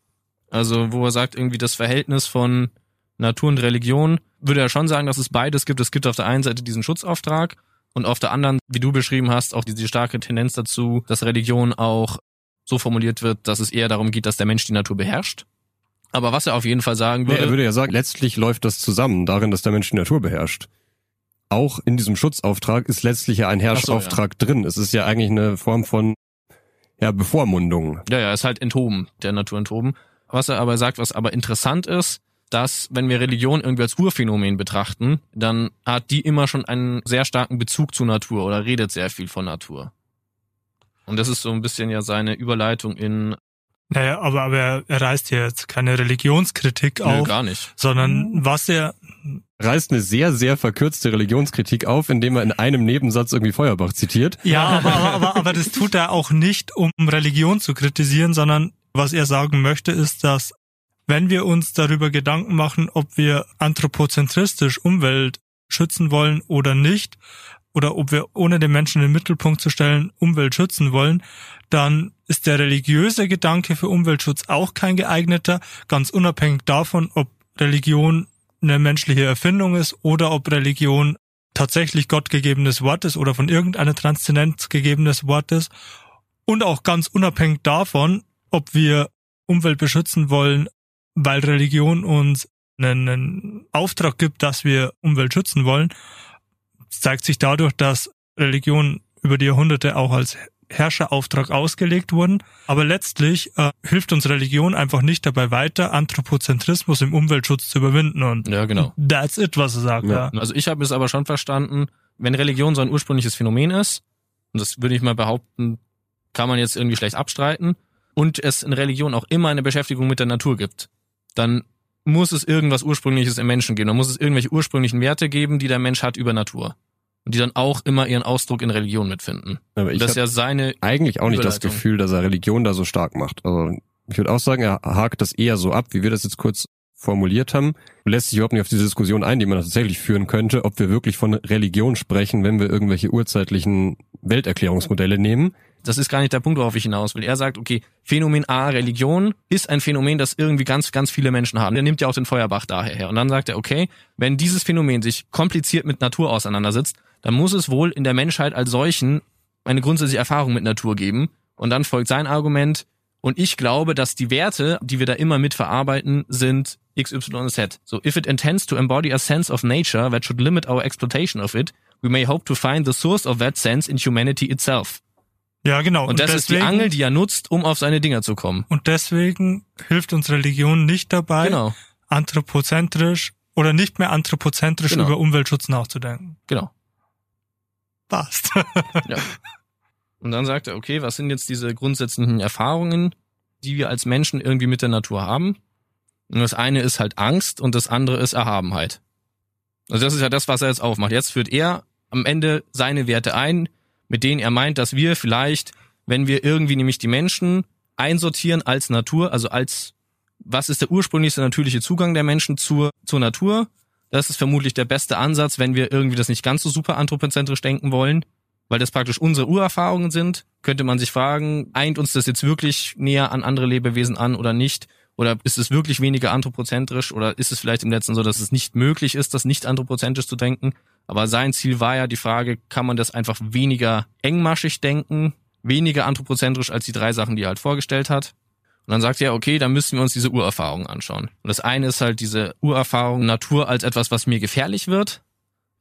also wo er sagt, irgendwie das Verhältnis von Natur und Religion, würde er schon sagen, dass es beides gibt. Es gibt auf der einen Seite diesen Schutzauftrag und auf der anderen, wie du beschrieben hast, auch diese starke Tendenz dazu, dass Religion auch so formuliert wird, dass es eher darum geht, dass der Mensch die Natur beherrscht. Aber was er auf jeden Fall sagen würde, er würde ja sagen, letztlich läuft das zusammen darin, dass der Mensch die Natur beherrscht. Auch in diesem Schutzauftrag ist letztlich ja ein Herrschauftrag drin. Es ist ja eigentlich eine Form von ja, Bevormundung. Ja, ja, ist halt enthoben, der Natur enthoben. Was er aber sagt, was aber interessant ist, dass wenn wir Religion irgendwie als Urphänomen betrachten, dann hat die immer schon einen sehr starken Bezug zur Natur oder redet sehr viel von Natur. Und das ist so ein bisschen ja seine Überleitung in Naja, aber, aber er, reißt hier jetzt keine Religionskritik Nö, auf, gar nicht. sondern was er, Reißt eine sehr, sehr verkürzte Religionskritik auf, indem er in einem Nebensatz irgendwie Feuerbach zitiert. ja, *laughs* aber, aber, aber, aber das tut er auch nicht, um Religion zu kritisieren, sondern was er sagen möchte, ist, dass wenn wir uns darüber Gedanken machen, ob wir anthropozentristisch Umwelt schützen wollen oder nicht, oder ob wir ohne den Menschen in den Mittelpunkt zu stellen Umwelt schützen wollen, dann ist der religiöse Gedanke für Umweltschutz auch kein geeigneter, ganz unabhängig davon, ob Religion eine menschliche Erfindung ist oder ob Religion tatsächlich gottgegebenes Wort ist oder von irgendeiner Transzendenz gegebenes Wort ist. Und auch ganz unabhängig davon, ob wir Umwelt beschützen wollen, weil Religion uns einen, einen Auftrag gibt, dass wir Umwelt schützen wollen, zeigt sich dadurch, dass Religion über die Jahrhunderte auch als Herrscherauftrag ausgelegt wurden. Aber letztlich äh, hilft uns Religion einfach nicht dabei weiter, Anthropozentrismus im Umweltschutz zu überwinden. Und ja, genau. that's it, was er sagt. Ja. ja. Also ich habe es aber schon verstanden, wenn Religion so ein ursprüngliches Phänomen ist, und das würde ich mal behaupten, kann man jetzt irgendwie schlecht abstreiten, und es in Religion auch immer eine Beschäftigung mit der Natur gibt, dann muss es irgendwas Ursprüngliches im Menschen geben. Dann muss es irgendwelche ursprünglichen Werte geben, die der Mensch hat über Natur und die dann auch immer ihren Ausdruck in Religion mitfinden. Aber ich das ist ja seine eigentlich auch nicht das Gefühl, dass er Religion da so stark macht. Also ich würde auch sagen, er hakt das eher so ab, wie wir das jetzt kurz formuliert haben, lässt sich überhaupt nicht auf diese Diskussion ein, die man tatsächlich führen könnte, ob wir wirklich von Religion sprechen, wenn wir irgendwelche urzeitlichen Welterklärungsmodelle nehmen. Das ist gar nicht der Punkt, worauf ich hinaus will. Er sagt, okay, Phänomen A, Religion, ist ein Phänomen, das irgendwie ganz, ganz viele Menschen haben. Der nimmt ja auch den Feuerbach daher her. Und dann sagt er, okay, wenn dieses Phänomen sich kompliziert mit Natur auseinandersetzt, dann muss es wohl in der Menschheit als solchen eine grundsätzliche Erfahrung mit Natur geben. Und dann folgt sein Argument, und ich glaube, dass die Werte, die wir da immer mit verarbeiten, sind X, Y und Z. So, if it intends to embody a sense of nature that should limit our exploitation of it, we may hope to find the source of that sense in humanity itself. Ja, genau. Und, und das deswegen, ist die Angel, die er nutzt, um auf seine Dinger zu kommen. Und deswegen hilft uns Religion nicht dabei, genau. anthropozentrisch oder nicht mehr anthropozentrisch genau. über Umweltschutz nachzudenken. Genau passt. ja. Und dann sagt er, okay, was sind jetzt diese grundsätzlichen Erfahrungen, die wir als Menschen irgendwie mit der Natur haben? Und das eine ist halt Angst und das andere ist Erhabenheit. Also das ist ja das, was er jetzt aufmacht. Jetzt führt er am Ende seine Werte ein, mit denen er meint, dass wir vielleicht, wenn wir irgendwie nämlich die Menschen einsortieren als Natur, also als was ist der ursprünglichste natürliche Zugang der Menschen zur, zur Natur, das ist vermutlich der beste Ansatz, wenn wir irgendwie das nicht ganz so super anthropozentrisch denken wollen, weil das praktisch unsere Urerfahrungen sind. Könnte man sich fragen, eint uns das jetzt wirklich näher an andere Lebewesen an oder nicht? Oder ist es wirklich weniger anthropozentrisch? Oder ist es vielleicht im letzten so, dass es nicht möglich ist, das nicht anthropozentrisch zu denken? Aber sein Ziel war ja die Frage, kann man das einfach weniger engmaschig denken, weniger anthropozentrisch als die drei Sachen, die er halt vorgestellt hat? Und dann sagt er, okay, dann müssen wir uns diese Urerfahrung anschauen. Und das eine ist halt diese Urerfahrung Natur als etwas, was mir gefährlich wird.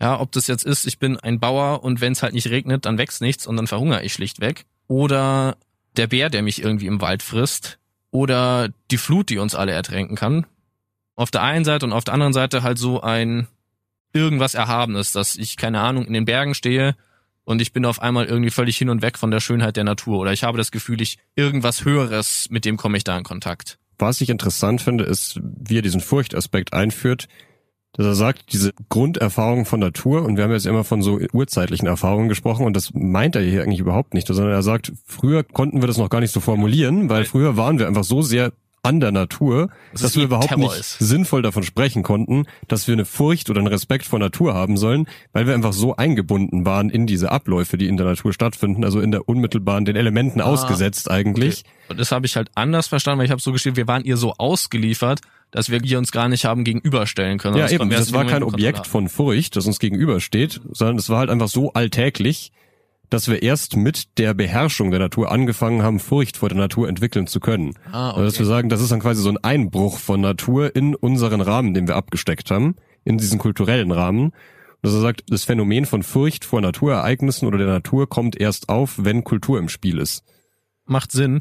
Ja, ob das jetzt ist, ich bin ein Bauer und wenn es halt nicht regnet, dann wächst nichts und dann verhungere ich schlichtweg. Oder der Bär, der mich irgendwie im Wald frisst. Oder die Flut, die uns alle ertränken kann. Auf der einen Seite und auf der anderen Seite halt so ein irgendwas Erhabenes, dass ich, keine Ahnung, in den Bergen stehe und ich bin auf einmal irgendwie völlig hin und weg von der Schönheit der Natur oder ich habe das Gefühl, ich irgendwas Höheres, mit dem komme ich da in Kontakt. Was ich interessant finde, ist, wie er diesen Furchtaspekt einführt, dass er sagt, diese Grunderfahrung von Natur, und wir haben jetzt immer von so urzeitlichen Erfahrungen gesprochen, und das meint er hier eigentlich überhaupt nicht, sondern er sagt, früher konnten wir das noch gar nicht so formulieren, weil früher waren wir einfach so sehr an der Natur, das dass wir überhaupt Terror nicht ist. sinnvoll davon sprechen konnten, dass wir eine Furcht oder einen Respekt vor Natur haben sollen, weil wir einfach so eingebunden waren in diese Abläufe, die in der Natur stattfinden, also in der unmittelbaren, den Elementen ah, ausgesetzt eigentlich. Okay. Und das habe ich halt anders verstanden, weil ich habe so geschrieben, wir waren ihr so ausgeliefert, dass wir uns gar nicht haben gegenüberstellen können. Ja, das eben, das war kein Objekt von Furcht, das uns gegenübersteht, sondern es war halt einfach so alltäglich, dass wir erst mit der Beherrschung der Natur angefangen haben, Furcht vor der Natur entwickeln zu können. Ah, okay. Also dass wir sagen, das ist dann quasi so ein Einbruch von Natur in unseren Rahmen, den wir abgesteckt haben, in diesen kulturellen Rahmen. dass er sagt, das Phänomen von Furcht vor Naturereignissen oder der Natur kommt erst auf, wenn Kultur im Spiel ist. Macht Sinn.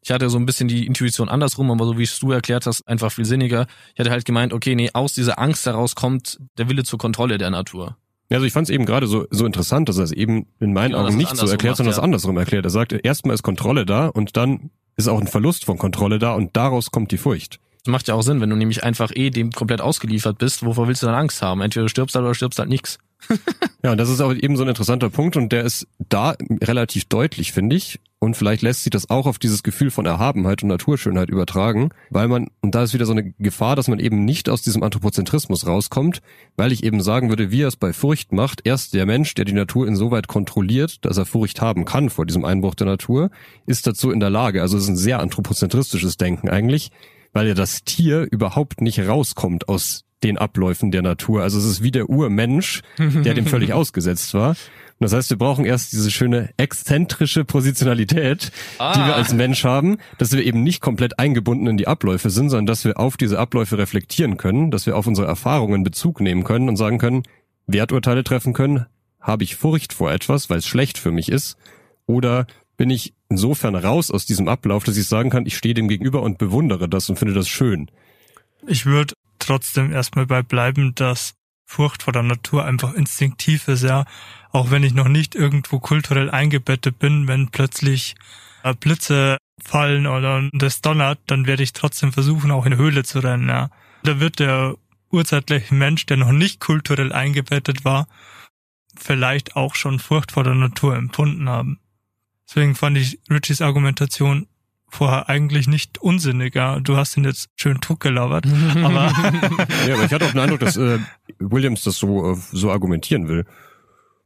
Ich hatte so ein bisschen die Intuition andersrum, aber so wie es du erklärt hast, einfach viel sinniger. Ich hatte halt gemeint, okay, nee, aus dieser Angst heraus kommt der Wille zur Kontrolle der Natur. Ja, also ich fand es eben gerade so, so interessant, dass er es eben in meinen genau, Augen nicht so erklärt, macht, sondern ja. es andersrum erklärt. Er sagt, erstmal ist Kontrolle da und dann ist auch ein Verlust von Kontrolle da und daraus kommt die Furcht. Das macht ja auch Sinn, wenn du nämlich einfach eh dem komplett ausgeliefert bist, wovor willst du dann Angst haben? Entweder du stirbst halt oder stirbst halt nix. *laughs* ja, und das ist auch eben so ein interessanter Punkt und der ist da relativ deutlich, finde ich. Und vielleicht lässt sich das auch auf dieses Gefühl von Erhabenheit und Naturschönheit übertragen, weil man, und da ist wieder so eine Gefahr, dass man eben nicht aus diesem Anthropozentrismus rauskommt, weil ich eben sagen würde, wie er es bei Furcht macht, erst der Mensch, der die Natur insoweit kontrolliert, dass er Furcht haben kann vor diesem Einbruch der Natur, ist dazu in der Lage. Also es ist ein sehr anthropozentristisches Denken eigentlich, weil ja das Tier überhaupt nicht rauskommt aus den Abläufen der Natur. Also es ist wie der Urmensch, der dem völlig *laughs* ausgesetzt war. Und das heißt, wir brauchen erst diese schöne exzentrische Positionalität, ah. die wir als Mensch haben, dass wir eben nicht komplett eingebunden in die Abläufe sind, sondern dass wir auf diese Abläufe reflektieren können, dass wir auf unsere Erfahrungen Bezug nehmen können und sagen können, Werturteile treffen können, habe ich Furcht vor etwas, weil es schlecht für mich ist, oder bin ich insofern raus aus diesem Ablauf, dass ich sagen kann, ich stehe dem gegenüber und bewundere das und finde das schön. Ich würde trotzdem erstmal bei bleiben, dass Furcht vor der Natur einfach instinktiv ist, ja. Auch wenn ich noch nicht irgendwo kulturell eingebettet bin, wenn plötzlich äh, Blitze fallen oder das donnert, dann werde ich trotzdem versuchen, auch in Höhle zu rennen, ja. Da wird der urzeitliche Mensch, der noch nicht kulturell eingebettet war, vielleicht auch schon Furcht vor der Natur empfunden haben. Deswegen fand ich Richies Argumentation vorher eigentlich nicht unsinniger. Du hast ihn jetzt schön gelabert, *laughs* aber ja, aber ich hatte auch den Eindruck, dass äh, Williams das so äh, so argumentieren will.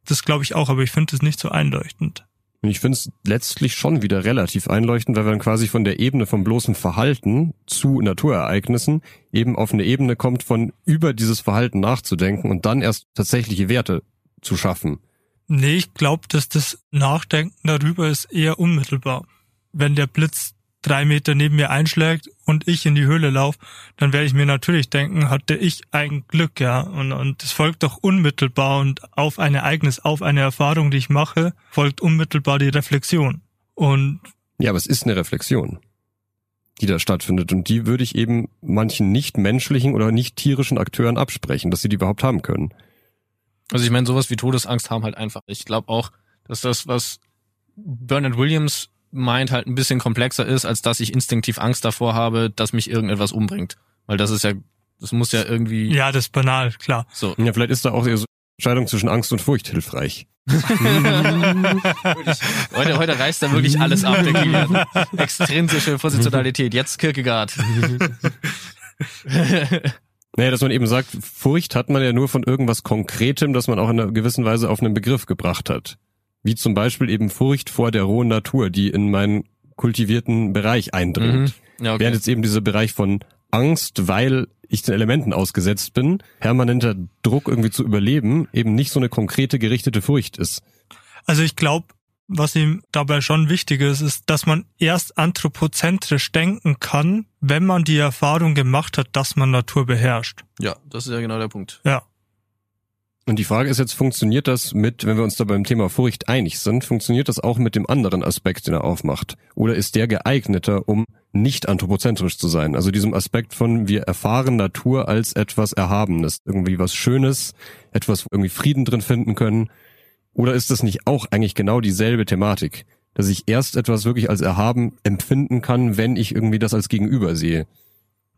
Das glaube ich auch, aber ich finde es nicht so einleuchtend. Ich finde es letztlich schon wieder relativ einleuchtend, weil man quasi von der Ebene vom bloßen Verhalten zu Naturereignissen eben auf eine Ebene kommt, von über dieses Verhalten nachzudenken und dann erst tatsächliche Werte zu schaffen. Nee, ich glaube, dass das Nachdenken darüber ist eher unmittelbar wenn der Blitz drei Meter neben mir einschlägt und ich in die Höhle laufe, dann werde ich mir natürlich denken, hatte ich ein Glück, ja. Und, und das folgt doch unmittelbar und auf ein Ereignis, auf eine Erfahrung, die ich mache, folgt unmittelbar die Reflexion. Und ja, aber es ist eine Reflexion, die da stattfindet. Und die würde ich eben manchen nicht menschlichen oder nicht tierischen Akteuren absprechen, dass sie die überhaupt haben können. Also ich meine, sowas wie Todesangst haben halt einfach. Ich glaube auch, dass das, was Bernard Williams meint halt ein bisschen komplexer ist, als dass ich instinktiv Angst davor habe, dass mich irgendetwas umbringt. Weil das ist ja, das muss ja irgendwie. Ja, das ist banal, klar. So. Ja, vielleicht ist da auch die Entscheidung zwischen Angst und Furcht hilfreich. *laughs* heute, heute reißt da wirklich alles ab, der Kilian. Extrinsische Positionalität. Jetzt Kierkegaard. *laughs* *laughs* Naja, dass man eben sagt, Furcht hat man ja nur von irgendwas Konkretem, das man auch in einer gewissen Weise auf einen Begriff gebracht hat. Wie zum Beispiel eben Furcht vor der rohen Natur, die in meinen kultivierten Bereich eindringt. Mhm. Ja, okay. Während jetzt eben dieser Bereich von Angst, weil ich den Elementen ausgesetzt bin, permanenter Druck irgendwie zu überleben, eben nicht so eine konkrete gerichtete Furcht ist. Also ich glaube, was ihm dabei schon wichtig ist, ist, dass man erst anthropozentrisch denken kann, wenn man die Erfahrung gemacht hat, dass man Natur beherrscht. Ja, das ist ja genau der Punkt. Ja. Und die Frage ist jetzt, funktioniert das mit, wenn wir uns da beim Thema Furcht einig sind, funktioniert das auch mit dem anderen Aspekt, den er aufmacht? Oder ist der geeigneter, um nicht anthropozentrisch zu sein? Also diesem Aspekt von, wir erfahren Natur als etwas Erhabenes, irgendwie was Schönes, etwas, wo irgendwie Frieden drin finden können. Oder ist das nicht auch eigentlich genau dieselbe Thematik? Dass ich erst etwas wirklich als erhaben empfinden kann, wenn ich irgendwie das als Gegenüber sehe.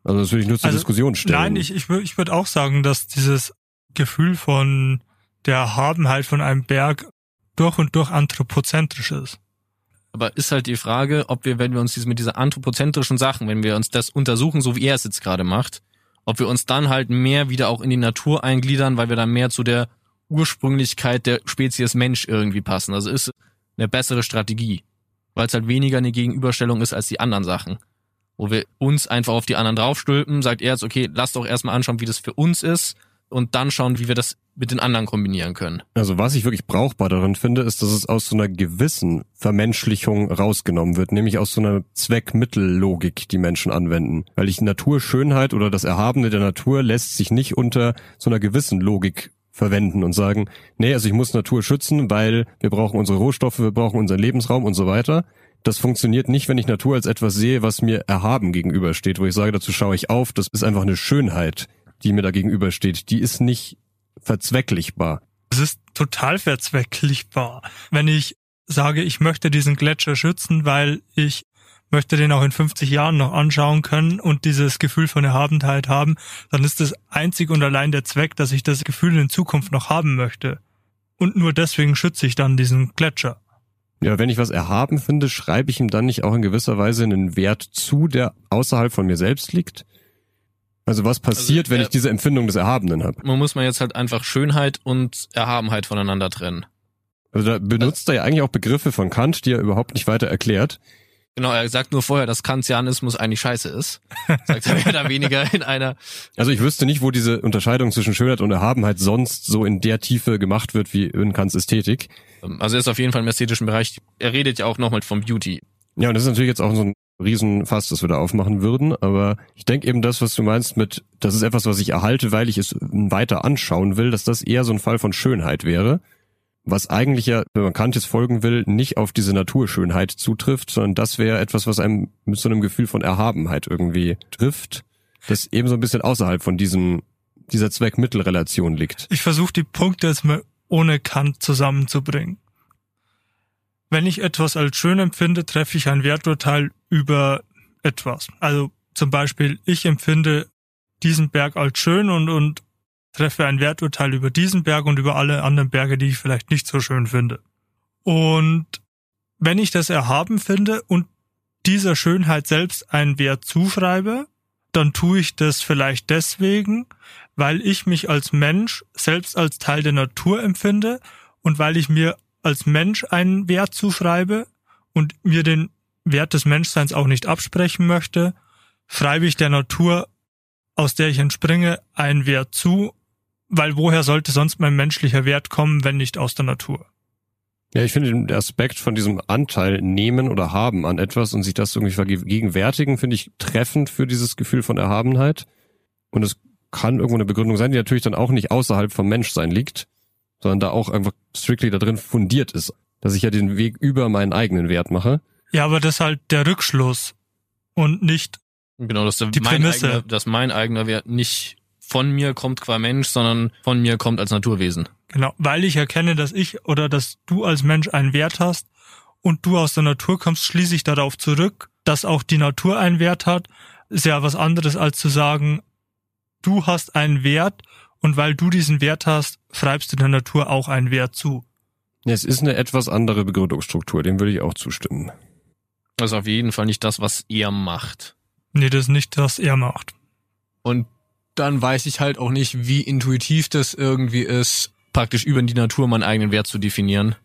Also das würde ich nur zur also, Diskussion stellen. Nein, ich, ich, ich würde auch sagen, dass dieses Gefühl von der Erhabenheit von einem Berg durch und durch anthropozentrisch ist. Aber ist halt die Frage, ob wir, wenn wir uns mit dieser anthropozentrischen Sachen, wenn wir uns das untersuchen, so wie er es jetzt gerade macht, ob wir uns dann halt mehr wieder auch in die Natur eingliedern, weil wir dann mehr zu der Ursprünglichkeit der Spezies Mensch irgendwie passen. Also ist eine bessere Strategie, weil es halt weniger eine Gegenüberstellung ist als die anderen Sachen. Wo wir uns einfach auf die anderen draufstülpen, sagt er jetzt, okay, lass doch erstmal anschauen, wie das für uns ist und dann schauen, wie wir das mit den anderen kombinieren können. Also was ich wirklich brauchbar darin finde, ist, dass es aus so einer gewissen Vermenschlichung rausgenommen wird, nämlich aus so einer Zweckmittellogik, die Menschen anwenden. Weil ich Naturschönheit oder das Erhabene der Natur lässt sich nicht unter so einer gewissen Logik verwenden und sagen, nee, also ich muss Natur schützen, weil wir brauchen unsere Rohstoffe, wir brauchen unseren Lebensraum und so weiter. Das funktioniert nicht, wenn ich Natur als etwas sehe, was mir erhaben gegenübersteht, wo ich sage, dazu schaue ich auf, das ist einfach eine Schönheit, die mir da gegenübersteht, die ist nicht verzwecklichbar. Es ist total verzwecklichbar. Wenn ich sage, ich möchte diesen Gletscher schützen, weil ich möchte den auch in 50 Jahren noch anschauen können und dieses Gefühl von Erhabenheit haben, dann ist das einzig und allein der Zweck, dass ich das Gefühl in Zukunft noch haben möchte. Und nur deswegen schütze ich dann diesen Gletscher. Ja, wenn ich was erhaben finde, schreibe ich ihm dann nicht auch in gewisser Weise einen Wert zu, der außerhalb von mir selbst liegt? Also was passiert, also, wenn ich diese Empfindung des Erhabenen habe? Man muss man jetzt halt einfach Schönheit und Erhabenheit voneinander trennen. Also da benutzt also, er ja eigentlich auch Begriffe von Kant, die er überhaupt nicht weiter erklärt. Genau, er sagt nur vorher, dass Kantianismus eigentlich scheiße ist. *laughs* Sagt er mehr oder weniger in einer. Also ich wüsste nicht, wo diese Unterscheidung zwischen Schönheit und Erhabenheit sonst so in der Tiefe gemacht wird wie in Kants Ästhetik. Also er ist auf jeden Fall im ästhetischen Bereich. Er redet ja auch nochmal vom Beauty. Ja, und das ist natürlich jetzt auch so ein Riesenfass, das wir da aufmachen würden. Aber ich denke eben das, was du meinst mit, das ist etwas, was ich erhalte, weil ich es weiter anschauen will, dass das eher so ein Fall von Schönheit wäre was eigentlich ja, wenn man Kant jetzt folgen will, nicht auf diese Naturschönheit zutrifft, sondern das wäre etwas, was einem mit so einem Gefühl von Erhabenheit irgendwie trifft, das eben so ein bisschen außerhalb von diesem, dieser Zweck-Mittel-Relation liegt. Ich versuche die Punkte jetzt mal ohne Kant zusammenzubringen. Wenn ich etwas als schön empfinde, treffe ich ein Werturteil über etwas. Also zum Beispiel, ich empfinde diesen Berg als schön und, und treffe ein Werturteil über diesen Berg und über alle anderen Berge, die ich vielleicht nicht so schön finde. Und wenn ich das erhaben finde und dieser Schönheit selbst einen Wert zuschreibe, dann tue ich das vielleicht deswegen, weil ich mich als Mensch selbst als Teil der Natur empfinde und weil ich mir als Mensch einen Wert zuschreibe und mir den Wert des Menschseins auch nicht absprechen möchte, schreibe ich der Natur, aus der ich entspringe, einen Wert zu weil woher sollte sonst mein menschlicher Wert kommen, wenn nicht aus der Natur? Ja, ich finde den Aspekt von diesem Anteil nehmen oder haben an etwas und sich das irgendwie vergegenwärtigen, finde ich treffend für dieses Gefühl von Erhabenheit. Und es kann irgendwo eine Begründung sein, die natürlich dann auch nicht außerhalb vom Menschsein liegt, sondern da auch einfach strictly da drin fundiert ist, dass ich ja den Weg über meinen eigenen Wert mache. Ja, aber das ist halt der Rückschluss und nicht genau, dass die mein Prämisse. Eigener, dass mein eigener Wert nicht von mir kommt qua Mensch, sondern von mir kommt als Naturwesen. Genau, weil ich erkenne, dass ich oder dass du als Mensch einen Wert hast und du aus der Natur kommst, schließe ich darauf zurück, dass auch die Natur einen Wert hat. Ist ja was anderes als zu sagen, du hast einen Wert und weil du diesen Wert hast, schreibst du der Natur auch einen Wert zu. Es ist eine etwas andere Begründungsstruktur, dem würde ich auch zustimmen. Das ist auf jeden Fall nicht das, was er macht. Nee, das ist nicht, was er macht. Und dann weiß ich halt auch nicht, wie intuitiv das irgendwie ist, praktisch über die Natur meinen eigenen Wert zu definieren.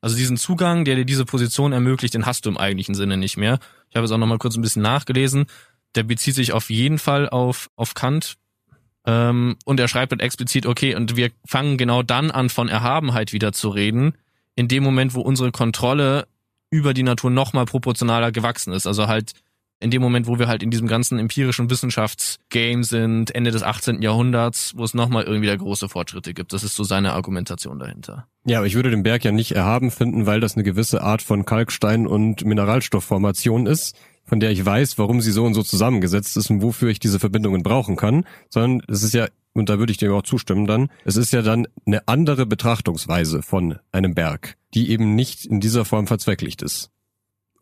Also diesen Zugang, der dir diese Position ermöglicht, den hast du im eigentlichen Sinne nicht mehr. Ich habe jetzt auch noch mal kurz ein bisschen nachgelesen. Der bezieht sich auf jeden Fall auf, auf Kant. Ähm, und er schreibt halt explizit, okay, und wir fangen genau dann an, von Erhabenheit wieder zu reden, in dem Moment, wo unsere Kontrolle über die Natur nochmal proportionaler gewachsen ist. Also halt in dem Moment, wo wir halt in diesem ganzen empirischen Wissenschaftsgame sind, Ende des 18. Jahrhunderts, wo es nochmal irgendwie da große Fortschritte gibt. Das ist so seine Argumentation dahinter. Ja, aber ich würde den Berg ja nicht erhaben finden, weil das eine gewisse Art von Kalkstein und Mineralstoffformation ist, von der ich weiß, warum sie so und so zusammengesetzt ist und wofür ich diese Verbindungen brauchen kann, sondern es ist ja, und da würde ich dir auch zustimmen dann, es ist ja dann eine andere Betrachtungsweise von einem Berg, die eben nicht in dieser Form verzwecklicht ist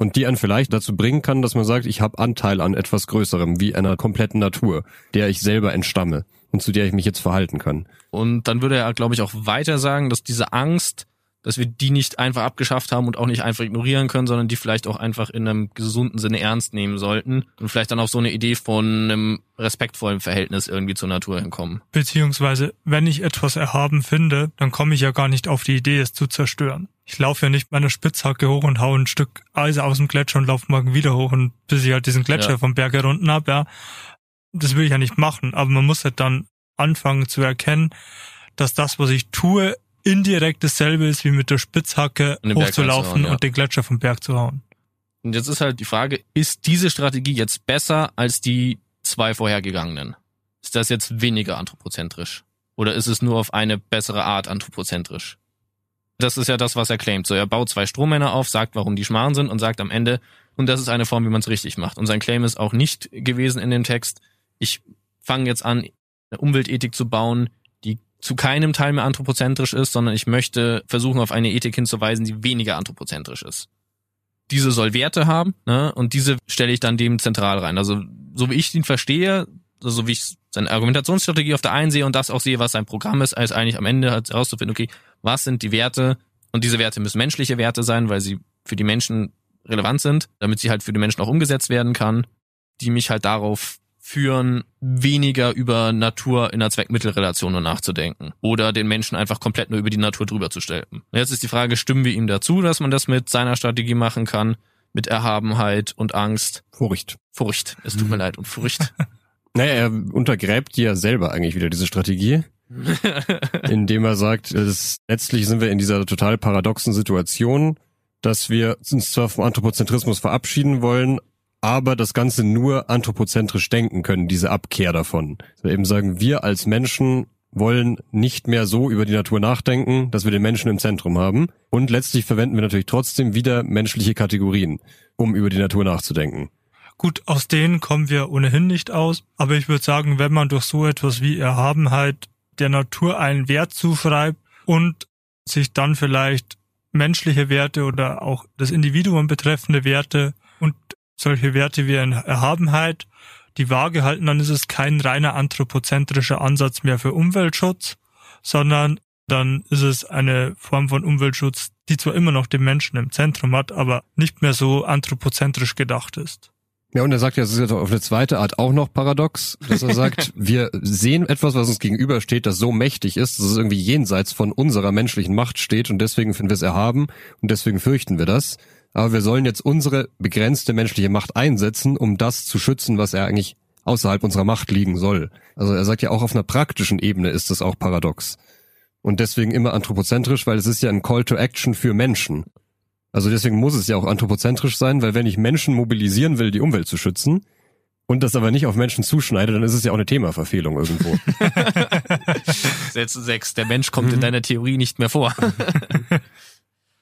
und die einen vielleicht dazu bringen kann, dass man sagt, ich habe Anteil an etwas Größerem, wie einer kompletten Natur, der ich selber entstamme und zu der ich mich jetzt verhalten kann. Und dann würde er, glaube ich, auch weiter sagen, dass diese Angst, dass wir die nicht einfach abgeschafft haben und auch nicht einfach ignorieren können, sondern die vielleicht auch einfach in einem gesunden Sinne ernst nehmen sollten und vielleicht dann auf so eine Idee von einem respektvollen Verhältnis irgendwie zur Natur hinkommen. Beziehungsweise, wenn ich etwas erhaben finde, dann komme ich ja gar nicht auf die Idee, es zu zerstören. Ich laufe ja nicht meine Spitzhacke hoch und hau ein Stück Eis aus dem Gletscher und laufe morgen wieder hoch und bis ich halt diesen Gletscher ja. vom Berg herunten hab, ja. Das will ich ja nicht machen, aber man muss halt dann anfangen zu erkennen, dass das, was ich tue, indirekt dasselbe ist, wie mit der Spitzhacke hochzulaufen ja. und den Gletscher vom Berg zu hauen. Und jetzt ist halt die Frage, ist diese Strategie jetzt besser als die zwei vorhergegangenen? Ist das jetzt weniger anthropozentrisch? Oder ist es nur auf eine bessere Art anthropozentrisch? Das ist ja das, was er claimt. So, er baut zwei Strohmänner auf, sagt, warum die Schmarrn sind und sagt am Ende, und das ist eine Form, wie man es richtig macht. Und sein Claim ist auch nicht gewesen in dem Text, ich fange jetzt an, eine Umweltethik zu bauen, zu keinem Teil mehr anthropozentrisch ist, sondern ich möchte versuchen, auf eine Ethik hinzuweisen, die weniger anthropozentrisch ist. Diese soll Werte haben, ne? Und diese stelle ich dann dem zentral rein. Also, so wie ich ihn verstehe, so wie ich seine Argumentationsstrategie auf der einen sehe und das auch sehe, was sein Programm ist, als eigentlich am Ende herauszufinden, okay, was sind die Werte? Und diese Werte müssen menschliche Werte sein, weil sie für die Menschen relevant sind, damit sie halt für die Menschen auch umgesetzt werden kann, die mich halt darauf führen, weniger über Natur in der Zweckmittelrelation nur nachzudenken oder den Menschen einfach komplett nur über die Natur drüber zu stellen. Jetzt ist die Frage, stimmen wir ihm dazu, dass man das mit seiner Strategie machen kann? mit Erhabenheit und Angst. Furcht. Furcht. Es tut mir *laughs* leid. Und Furcht. Naja, er untergräbt ja selber eigentlich wieder diese Strategie, *laughs* indem er sagt, es, letztlich sind wir in dieser total paradoxen Situation, dass wir uns zwar vom Anthropozentrismus verabschieden wollen, aber das Ganze nur anthropozentrisch denken können, diese Abkehr davon. Also eben sagen, wir als Menschen wollen nicht mehr so über die Natur nachdenken, dass wir den Menschen im Zentrum haben. Und letztlich verwenden wir natürlich trotzdem wieder menschliche Kategorien, um über die Natur nachzudenken. Gut, aus denen kommen wir ohnehin nicht aus, aber ich würde sagen, wenn man durch so etwas wie Erhabenheit der Natur einen Wert zuschreibt und sich dann vielleicht menschliche Werte oder auch das Individuum betreffende Werte und solche Werte wie Erhabenheit die Waage halten, dann ist es kein reiner anthropozentrischer Ansatz mehr für Umweltschutz, sondern dann ist es eine Form von Umweltschutz, die zwar immer noch den Menschen im Zentrum hat, aber nicht mehr so anthropozentrisch gedacht ist. Ja, und er sagt ja, es ist ja auf eine zweite Art auch noch paradox, dass er sagt, *laughs* wir sehen etwas, was uns gegenübersteht, das so mächtig ist, dass es irgendwie jenseits von unserer menschlichen Macht steht und deswegen finden wir es erhaben und deswegen fürchten wir das aber wir sollen jetzt unsere begrenzte menschliche Macht einsetzen, um das zu schützen, was er eigentlich außerhalb unserer Macht liegen soll. Also er sagt ja auch auf einer praktischen Ebene ist das auch paradox. Und deswegen immer anthropozentrisch, weil es ist ja ein Call to Action für Menschen. Also deswegen muss es ja auch anthropozentrisch sein, weil wenn ich Menschen mobilisieren will, die Umwelt zu schützen, und das aber nicht auf Menschen zuschneide, dann ist es ja auch eine Themaverfehlung irgendwo. *laughs* Sätze 6. Der Mensch kommt in mhm. deiner Theorie nicht mehr vor. *laughs*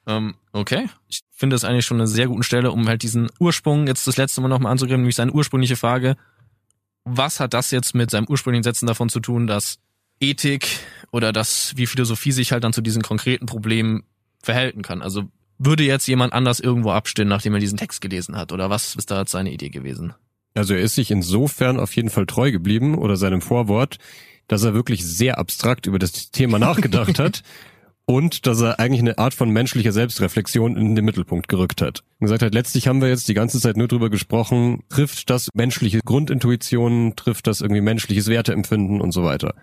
Ähm, okay. Ich finde das eigentlich schon eine sehr gute Stelle, um halt diesen Ursprung jetzt das letzte Mal nochmal anzugeben, nämlich seine ursprüngliche Frage. Was hat das jetzt mit seinem ursprünglichen Sätzen davon zu tun, dass Ethik oder das, wie Philosophie sich halt dann zu diesen konkreten Problemen verhalten kann? Also würde jetzt jemand anders irgendwo abstimmen, nachdem er diesen Text gelesen hat? Oder was ist da jetzt seine Idee gewesen? Also er ist sich insofern auf jeden Fall treu geblieben oder seinem Vorwort, dass er wirklich sehr abstrakt über das Thema nachgedacht hat *laughs* und dass er eigentlich eine Art von menschlicher Selbstreflexion in den Mittelpunkt gerückt hat. Und gesagt hat, letztlich haben wir jetzt die ganze Zeit nur drüber gesprochen, trifft das menschliche Grundintuition, trifft das irgendwie menschliches Werteempfinden und so weiter.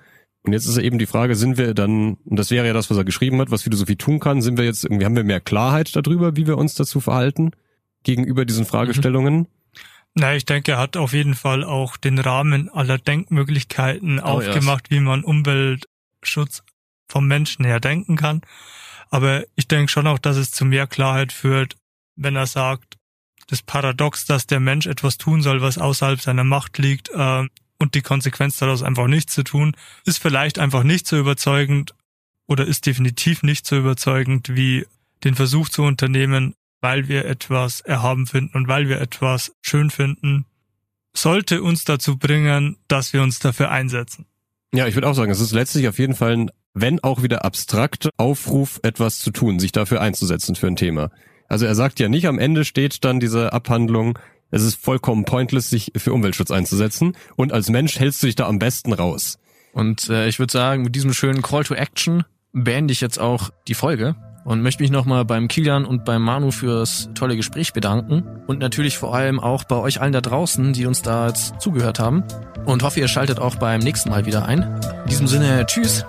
Und jetzt ist eben die Frage, sind wir dann, und das wäre ja das, was er geschrieben hat, was Philosophie tun kann, sind wir jetzt irgendwie, haben wir mehr Klarheit darüber, wie wir uns dazu verhalten, gegenüber diesen Fragestellungen? Mhm. Na, ich denke, er hat auf jeden Fall auch den Rahmen aller Denkmöglichkeiten oh, aufgemacht, yes. wie man Umweltschutz vom Menschen her denken kann. Aber ich denke schon auch, dass es zu mehr Klarheit führt, wenn er sagt, das Paradox, dass der Mensch etwas tun soll, was außerhalb seiner Macht liegt, äh, und die Konsequenz daraus einfach nichts zu tun, ist vielleicht einfach nicht so überzeugend oder ist definitiv nicht so überzeugend wie den Versuch zu unternehmen, weil wir etwas erhaben finden und weil wir etwas schön finden, sollte uns dazu bringen, dass wir uns dafür einsetzen. Ja, ich würde auch sagen, es ist letztlich auf jeden Fall ein wenn auch wieder abstrakt, Aufruf, etwas zu tun, sich dafür einzusetzen für ein Thema. Also er sagt ja nicht, am Ende steht dann diese Abhandlung, es ist vollkommen pointless, sich für Umweltschutz einzusetzen und als Mensch hältst du dich da am besten raus. Und äh, ich würde sagen, mit diesem schönen Call to Action beende ich jetzt auch die Folge und möchte mich nochmal beim Kilian und beim Manu fürs tolle Gespräch bedanken und natürlich vor allem auch bei euch allen da draußen, die uns da jetzt zugehört haben und hoffe, ihr schaltet auch beim nächsten Mal wieder ein. In diesem Sinne, tschüss.